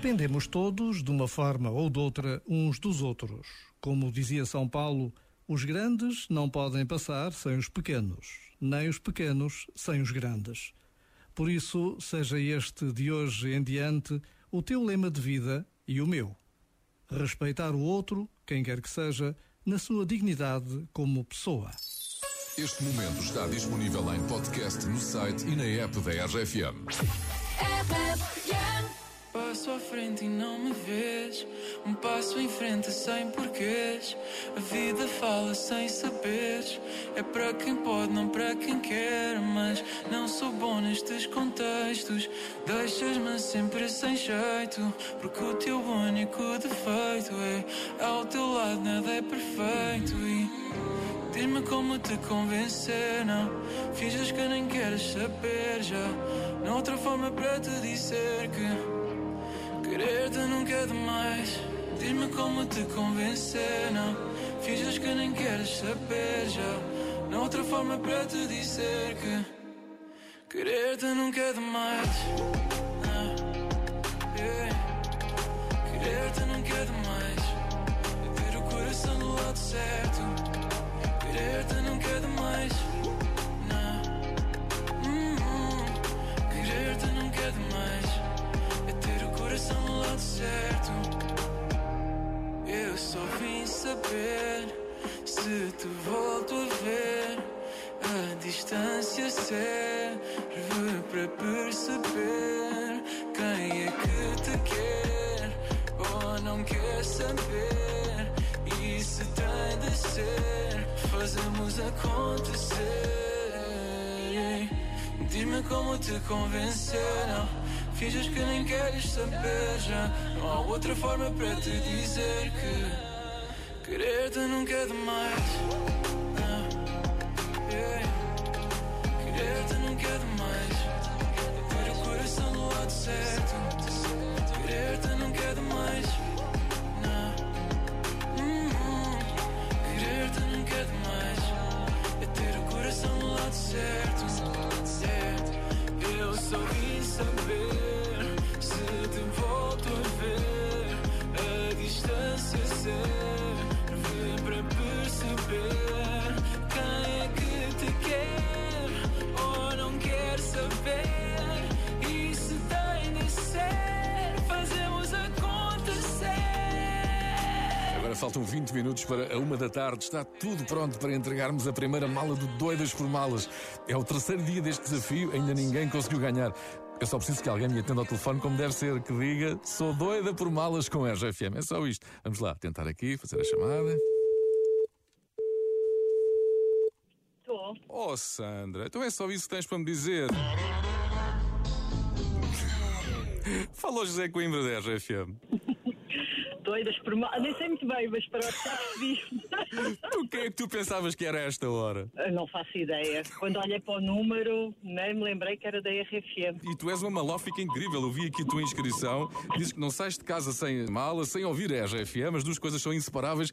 Dependemos todos, de uma forma ou de outra, uns dos outros. Como dizia São Paulo, os grandes não podem passar sem os pequenos, nem os pequenos sem os grandes. Por isso, seja este de hoje em diante o teu lema de vida e o meu. Respeitar o outro, quem quer que seja, na sua dignidade como pessoa. Este momento está disponível em podcast no site e na app da RFM. Passo à frente e não me vês. Um passo em frente sem porquês. A vida fala sem saberes. É para quem pode, não para quem quer. Mas não sou bom nestes contextos. Deixas-me sempre sem jeito. Porque o teu único defeito é ao teu lado nada é perfeito. E diz-me como te convencer. Não finges que nem queres saber já. Não outra forma para te dizer que. Querer-te nunca é demais. Diz-me como te convencer, não. Finges que nem queres saber já. Não há outra forma para te dizer que. Querer-te nunca é demais. Te volto a ver. A distância serve para perceber quem é que te quer ou não quer saber. E se tem de ser, fazemos acontecer. Diz-me como te convencer, não Finges que nem queres saber já Não há outra forma para te dizer que Querer-te nunca é demais faltam 20 minutos para a uma da tarde. Está tudo pronto para entregarmos a primeira mala do Doidas por Malas. É o terceiro dia deste desafio, ainda ninguém conseguiu ganhar. Eu só preciso que alguém me atenda ao telefone como deve ser, que diga sou doida por malas com RFM. É só isto. Vamos lá, tentar aqui, fazer a chamada. Estou. Oh, Sandra, então é só isso que tens para me dizer. Falou José Coimbra da RFM. Doidas por mal. Nem sei muito bem, mas para já percebi. O que é que tu pensavas que era esta hora? Eu não faço ideia. Quando olhei para o número, nem me lembrei que era da RFM. E tu és uma malófica incrível. Eu vi aqui a tua inscrição. Dizes que não sais de casa sem mala, sem ouvir a RFM. As duas coisas são inseparáveis.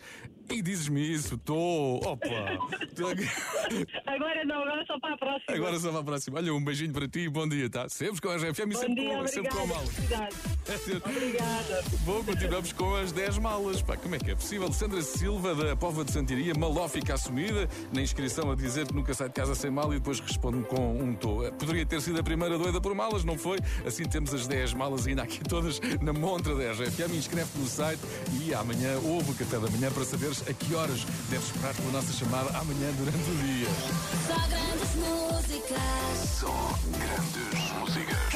E dizes-me isso. Tô. Opa! Agora não, agora só para a próxima. Agora só para a próxima. Olha, um beijinho para ti e bom dia, tá? Sempre com a RFM e Bom sempre, dia, com, sempre com a obrigada. mala. Obrigada. Bom, continuamos com as 10 malas. Pá, como é que é possível? Sandra Silva, da Pova de Santiria, malófica assumida, na inscrição a dizer que nunca sai de casa sem mala e depois responde com um tô. Eh, Poderia ter sido a primeira doida por malas, não foi? Assim temos as 10 malas ainda aqui todas na montra da RFM. Inscreve-te no site e amanhã ouve o café da manhã para saberes a que horas deves esperar pela nossa chamada amanhã durante o dia. Só grandes músicas. Só grandes músicas.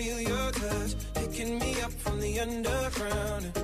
Feel your touch picking me up from the underground.